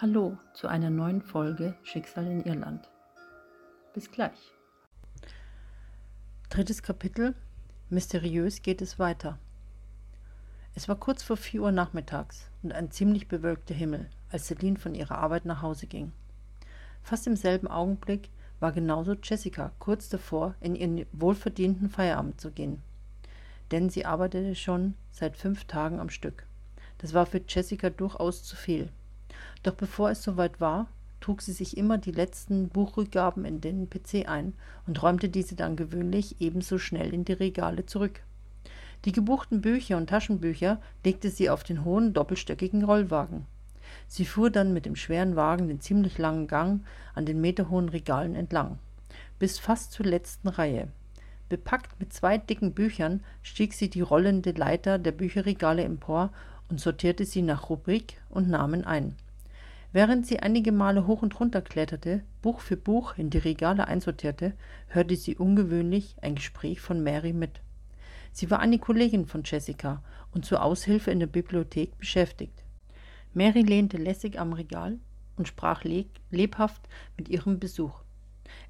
Hallo zu einer neuen Folge Schicksal in Irland. Bis gleich. Drittes Kapitel. Mysteriös geht es weiter. Es war kurz vor vier Uhr nachmittags und ein ziemlich bewölkter Himmel, als Celine von ihrer Arbeit nach Hause ging. Fast im selben Augenblick war genauso Jessica kurz davor, in ihren wohlverdienten Feierabend zu gehen. Denn sie arbeitete schon seit fünf Tagen am Stück. Das war für Jessica durchaus zu viel doch bevor es soweit war, trug sie sich immer die letzten Buchrückgaben in den PC ein und räumte diese dann gewöhnlich ebenso schnell in die Regale zurück. Die gebuchten Bücher und Taschenbücher legte sie auf den hohen doppelstöckigen Rollwagen. Sie fuhr dann mit dem schweren Wagen den ziemlich langen Gang an den meterhohen Regalen entlang, bis fast zur letzten Reihe. Bepackt mit zwei dicken Büchern stieg sie die rollende Leiter der Bücherregale empor und sortierte sie nach Rubrik und Namen ein. Während sie einige Male hoch und runter kletterte, Buch für Buch in die Regale einsortierte, hörte sie ungewöhnlich ein Gespräch von Mary mit. Sie war eine Kollegin von Jessica und zur Aushilfe in der Bibliothek beschäftigt. Mary lehnte lässig am Regal und sprach lebhaft mit ihrem Besuch.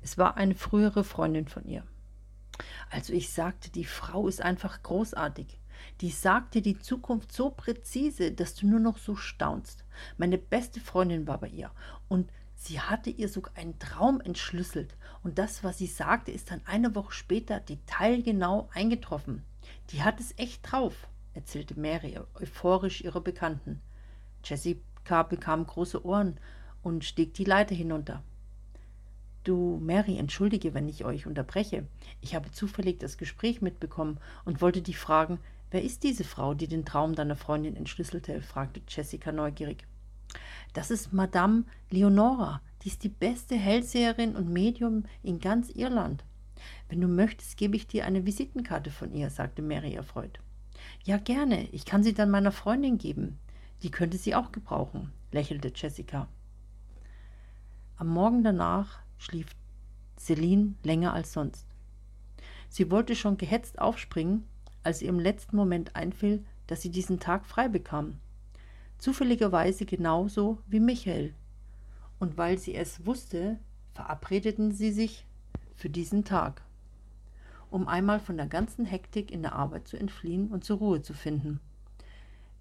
Es war eine frühere Freundin von ihr. Also ich sagte, die Frau ist einfach großartig. Die sagte die Zukunft so präzise, dass du nur noch so staunst. Meine beste Freundin war bei ihr und sie hatte ihr sogar einen Traum entschlüsselt. Und das, was sie sagte, ist dann eine Woche später detailgenau eingetroffen. Die hat es echt drauf, erzählte Mary euphorisch ihrer Bekannten. Jessica bekam große Ohren und stieg die Leiter hinunter. Du, Mary, entschuldige, wenn ich euch unterbreche. Ich habe zufällig das Gespräch mitbekommen und wollte dich fragen, Wer ist diese Frau, die den Traum deiner Freundin entschlüsselte? fragte Jessica neugierig. Das ist Madame Leonora. Die ist die beste Hellseherin und Medium in ganz Irland. Wenn du möchtest, gebe ich dir eine Visitenkarte von ihr, sagte Mary erfreut. Ja, gerne. Ich kann sie dann meiner Freundin geben. Die könnte sie auch gebrauchen, lächelte Jessica. Am Morgen danach schlief Celine länger als sonst. Sie wollte schon gehetzt aufspringen, als ihr im letzten Moment einfiel, dass sie diesen Tag frei bekam. Zufälligerweise genauso wie Michael. Und weil sie es wusste, verabredeten sie sich für diesen Tag, um einmal von der ganzen Hektik in der Arbeit zu entfliehen und zur Ruhe zu finden.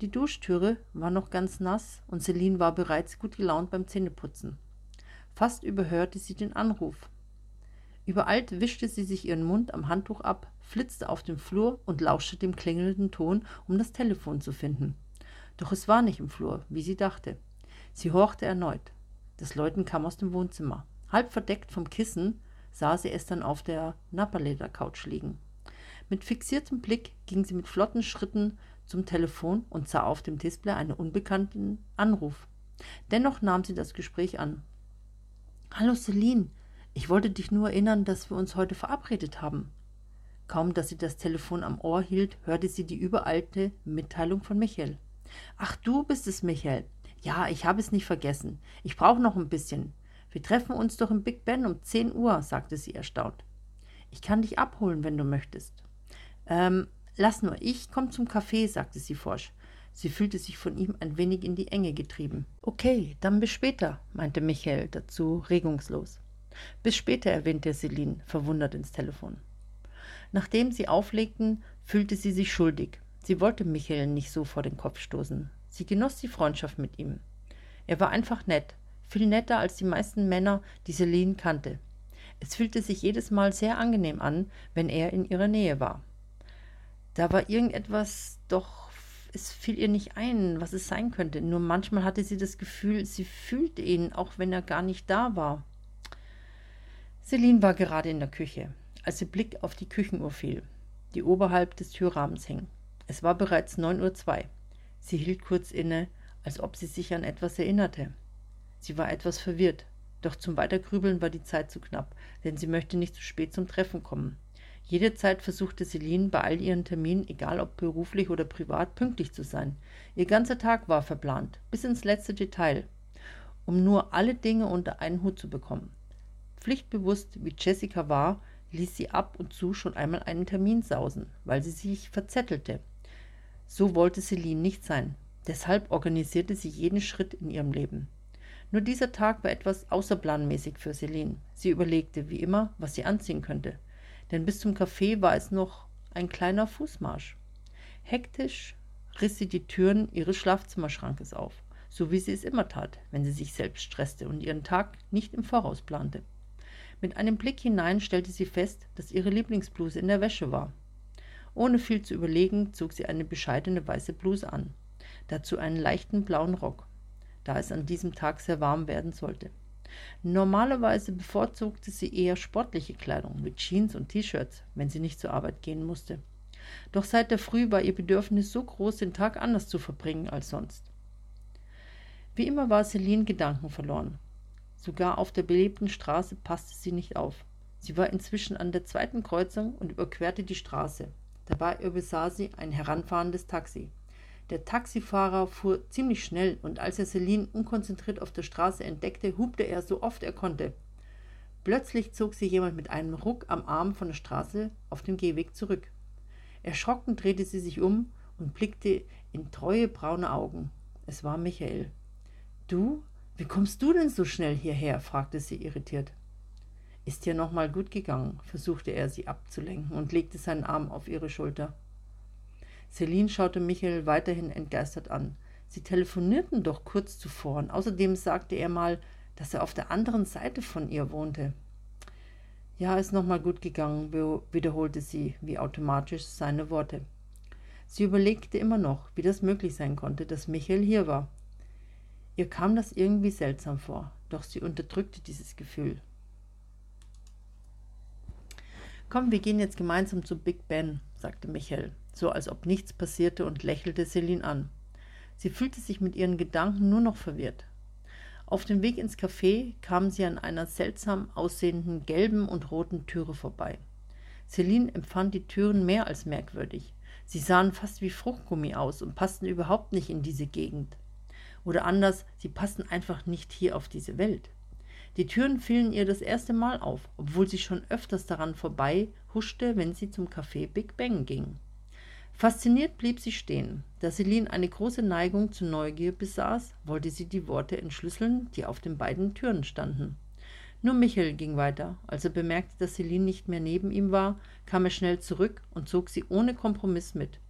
Die Duschtüre war noch ganz nass und Celine war bereits gut gelaunt beim Zähneputzen. Fast überhörte sie den Anruf. Übereilt wischte sie sich ihren Mund am Handtuch ab, flitzte auf den Flur und lauschte dem klingelnden Ton, um das Telefon zu finden. Doch es war nicht im Flur, wie sie dachte. Sie horchte erneut. Das Läuten kam aus dem Wohnzimmer. Halb verdeckt vom Kissen sah sie es dann auf der Napperleder-Couch liegen. Mit fixiertem Blick ging sie mit flotten Schritten zum Telefon und sah auf dem Display einen unbekannten Anruf. Dennoch nahm sie das Gespräch an. Hallo Celine, ich wollte dich nur erinnern, dass wir uns heute verabredet haben. Kaum, dass sie das Telefon am Ohr hielt, hörte sie die überalte Mitteilung von Michael. Ach, du bist es, Michael. Ja, ich habe es nicht vergessen. Ich brauche noch ein bisschen. Wir treffen uns doch im Big Ben um zehn Uhr, sagte sie erstaunt. Ich kann dich abholen, wenn du möchtest. Ähm, lass nur, ich komm zum Café, sagte sie forsch. Sie fühlte sich von ihm ein wenig in die Enge getrieben. Okay, dann bis später, meinte Michael dazu regungslos. Bis später, erwähnte Celine, verwundert ins Telefon. Nachdem sie auflegten, fühlte sie sich schuldig. Sie wollte Michael nicht so vor den Kopf stoßen. Sie genoss die Freundschaft mit ihm. Er war einfach nett, viel netter als die meisten Männer, die Celine kannte. Es fühlte sich jedes Mal sehr angenehm an, wenn er in ihrer Nähe war. Da war irgendetwas, doch es fiel ihr nicht ein, was es sein könnte. Nur manchmal hatte sie das Gefühl, sie fühlte ihn, auch wenn er gar nicht da war. Celine war gerade in der Küche, als ihr Blick auf die Küchenuhr fiel, die oberhalb des Türrahmens hing. Es war bereits neun Uhr. zwei. Sie hielt kurz inne, als ob sie sich an etwas erinnerte. Sie war etwas verwirrt, doch zum Weitergrübeln war die Zeit zu knapp, denn sie möchte nicht zu spät zum Treffen kommen. Jede Zeit versuchte Celine bei all ihren Terminen, egal ob beruflich oder privat, pünktlich zu sein. Ihr ganzer Tag war verplant, bis ins letzte Detail, um nur alle Dinge unter einen Hut zu bekommen. Pflichtbewusst wie Jessica war, ließ sie ab und zu schon einmal einen Termin sausen, weil sie sich verzettelte. So wollte Celine nicht sein. Deshalb organisierte sie jeden Schritt in ihrem Leben. Nur dieser Tag war etwas außerplanmäßig für Celine. Sie überlegte, wie immer, was sie anziehen könnte. Denn bis zum Café war es noch ein kleiner Fußmarsch. Hektisch riss sie die Türen ihres Schlafzimmerschrankes auf, so wie sie es immer tat, wenn sie sich selbst stresste und ihren Tag nicht im Voraus plante. Mit einem Blick hinein stellte sie fest, dass ihre Lieblingsbluse in der Wäsche war. Ohne viel zu überlegen, zog sie eine bescheidene weiße Bluse an, dazu einen leichten blauen Rock da es an diesem Tag sehr warm werden sollte. Normalerweise bevorzugte sie eher sportliche Kleidung mit Jeans und T-Shirts, wenn sie nicht zur Arbeit gehen musste. Doch seit der Früh war ihr Bedürfnis so groß, den Tag anders zu verbringen als sonst. Wie immer war Celine Gedanken verloren. Sogar auf der belebten Straße passte sie nicht auf. Sie war inzwischen an der zweiten Kreuzung und überquerte die Straße. Dabei übersah sie ein heranfahrendes Taxi. Der Taxifahrer fuhr ziemlich schnell und als er Celine unkonzentriert auf der Straße entdeckte, hupte er so oft er konnte. Plötzlich zog sie jemand mit einem Ruck am Arm von der Straße auf den Gehweg zurück. Erschrocken drehte sie sich um und blickte in treue braune Augen. Es war Michael. Du? Wie kommst du denn so schnell hierher? fragte sie irritiert. Ist dir nochmal gut gegangen? versuchte er sie abzulenken und legte seinen Arm auf ihre Schulter. Celine schaute Michael weiterhin entgeistert an. Sie telefonierten doch kurz zuvor und außerdem sagte er mal, dass er auf der anderen Seite von ihr wohnte. Ja, ist nochmal gut gegangen, wiederholte sie wie automatisch seine Worte. Sie überlegte immer noch, wie das möglich sein konnte, dass Michael hier war. Ihr kam das irgendwie seltsam vor, doch sie unterdrückte dieses Gefühl. Komm, wir gehen jetzt gemeinsam zu Big Ben, sagte Michael so als ob nichts passierte und lächelte Celine an. Sie fühlte sich mit ihren Gedanken nur noch verwirrt. Auf dem Weg ins Café kamen sie an einer seltsam aussehenden gelben und roten Türe vorbei. Celine empfand die Türen mehr als merkwürdig. Sie sahen fast wie Fruchtgummi aus und passten überhaupt nicht in diese Gegend. Oder anders, sie passten einfach nicht hier auf diese Welt. Die Türen fielen ihr das erste Mal auf, obwohl sie schon öfters daran vorbei huschte, wenn sie zum Café Big Bang ging. Fasziniert blieb sie stehen. Da Celine eine große Neigung zur Neugier besaß, wollte sie die Worte entschlüsseln, die auf den beiden Türen standen. Nur Michael ging weiter. Als er bemerkte, dass Celine nicht mehr neben ihm war, kam er schnell zurück und zog sie ohne Kompromiss mit.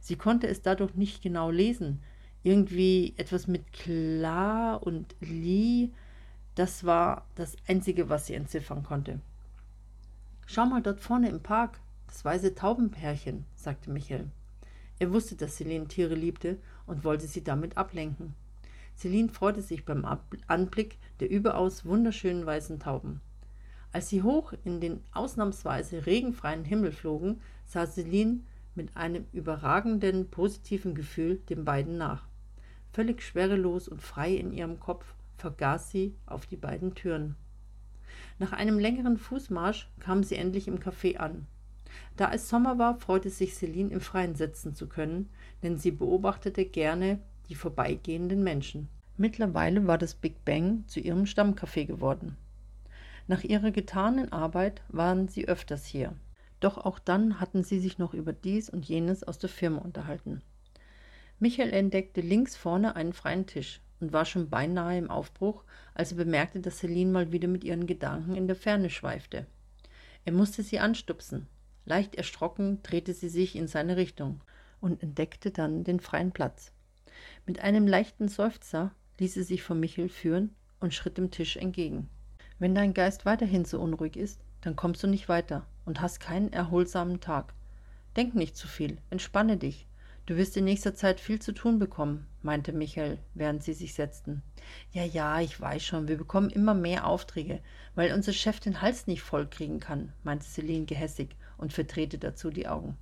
Sie konnte es dadurch nicht genau lesen. Irgendwie etwas mit klar und li. Das war das Einzige, was sie entziffern konnte. Schau mal dort vorne im Park, das weiße Taubenpärchen, sagte Michael. Er wusste, dass Celine Tiere liebte und wollte sie damit ablenken. Celine freute sich beim Anblick der überaus wunderschönen weißen Tauben. Als sie hoch in den ausnahmsweise regenfreien Himmel flogen, sah Celine mit einem überragenden positiven Gefühl den beiden nach. Völlig schwerelos und frei in ihrem Kopf vergaß sie auf die beiden Türen. Nach einem längeren Fußmarsch kamen sie endlich im Café an. Da es Sommer war, freute sich Celine im Freien sitzen zu können, denn sie beobachtete gerne die vorbeigehenden Menschen. Mittlerweile war das Big Bang zu ihrem Stammcafé geworden. Nach ihrer getanen Arbeit waren sie öfters hier. Doch auch dann hatten sie sich noch über dies und jenes aus der Firma unterhalten. Michael entdeckte links vorne einen freien Tisch und war schon beinahe im Aufbruch, als er bemerkte, dass Celine mal wieder mit ihren Gedanken in der Ferne schweifte. Er musste sie anstupsen, Leicht erschrocken drehte sie sich in seine Richtung und entdeckte dann den freien Platz. Mit einem leichten Seufzer ließ sie sich von Michel führen und schritt dem Tisch entgegen. Wenn dein Geist weiterhin so unruhig ist, dann kommst du nicht weiter und hast keinen erholsamen Tag. Denk nicht zu viel, entspanne dich. Du wirst in nächster Zeit viel zu tun bekommen, meinte Michael, während sie sich setzten. Ja, ja, ich weiß schon, wir bekommen immer mehr Aufträge, weil unser Chef den Hals nicht voll kriegen kann, meinte Celine gehässig und verdrehte dazu die Augen.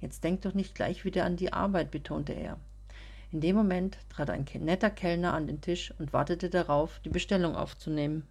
Jetzt denk doch nicht gleich wieder an die Arbeit, betonte er. In dem Moment trat ein netter Kellner an den Tisch und wartete darauf, die Bestellung aufzunehmen.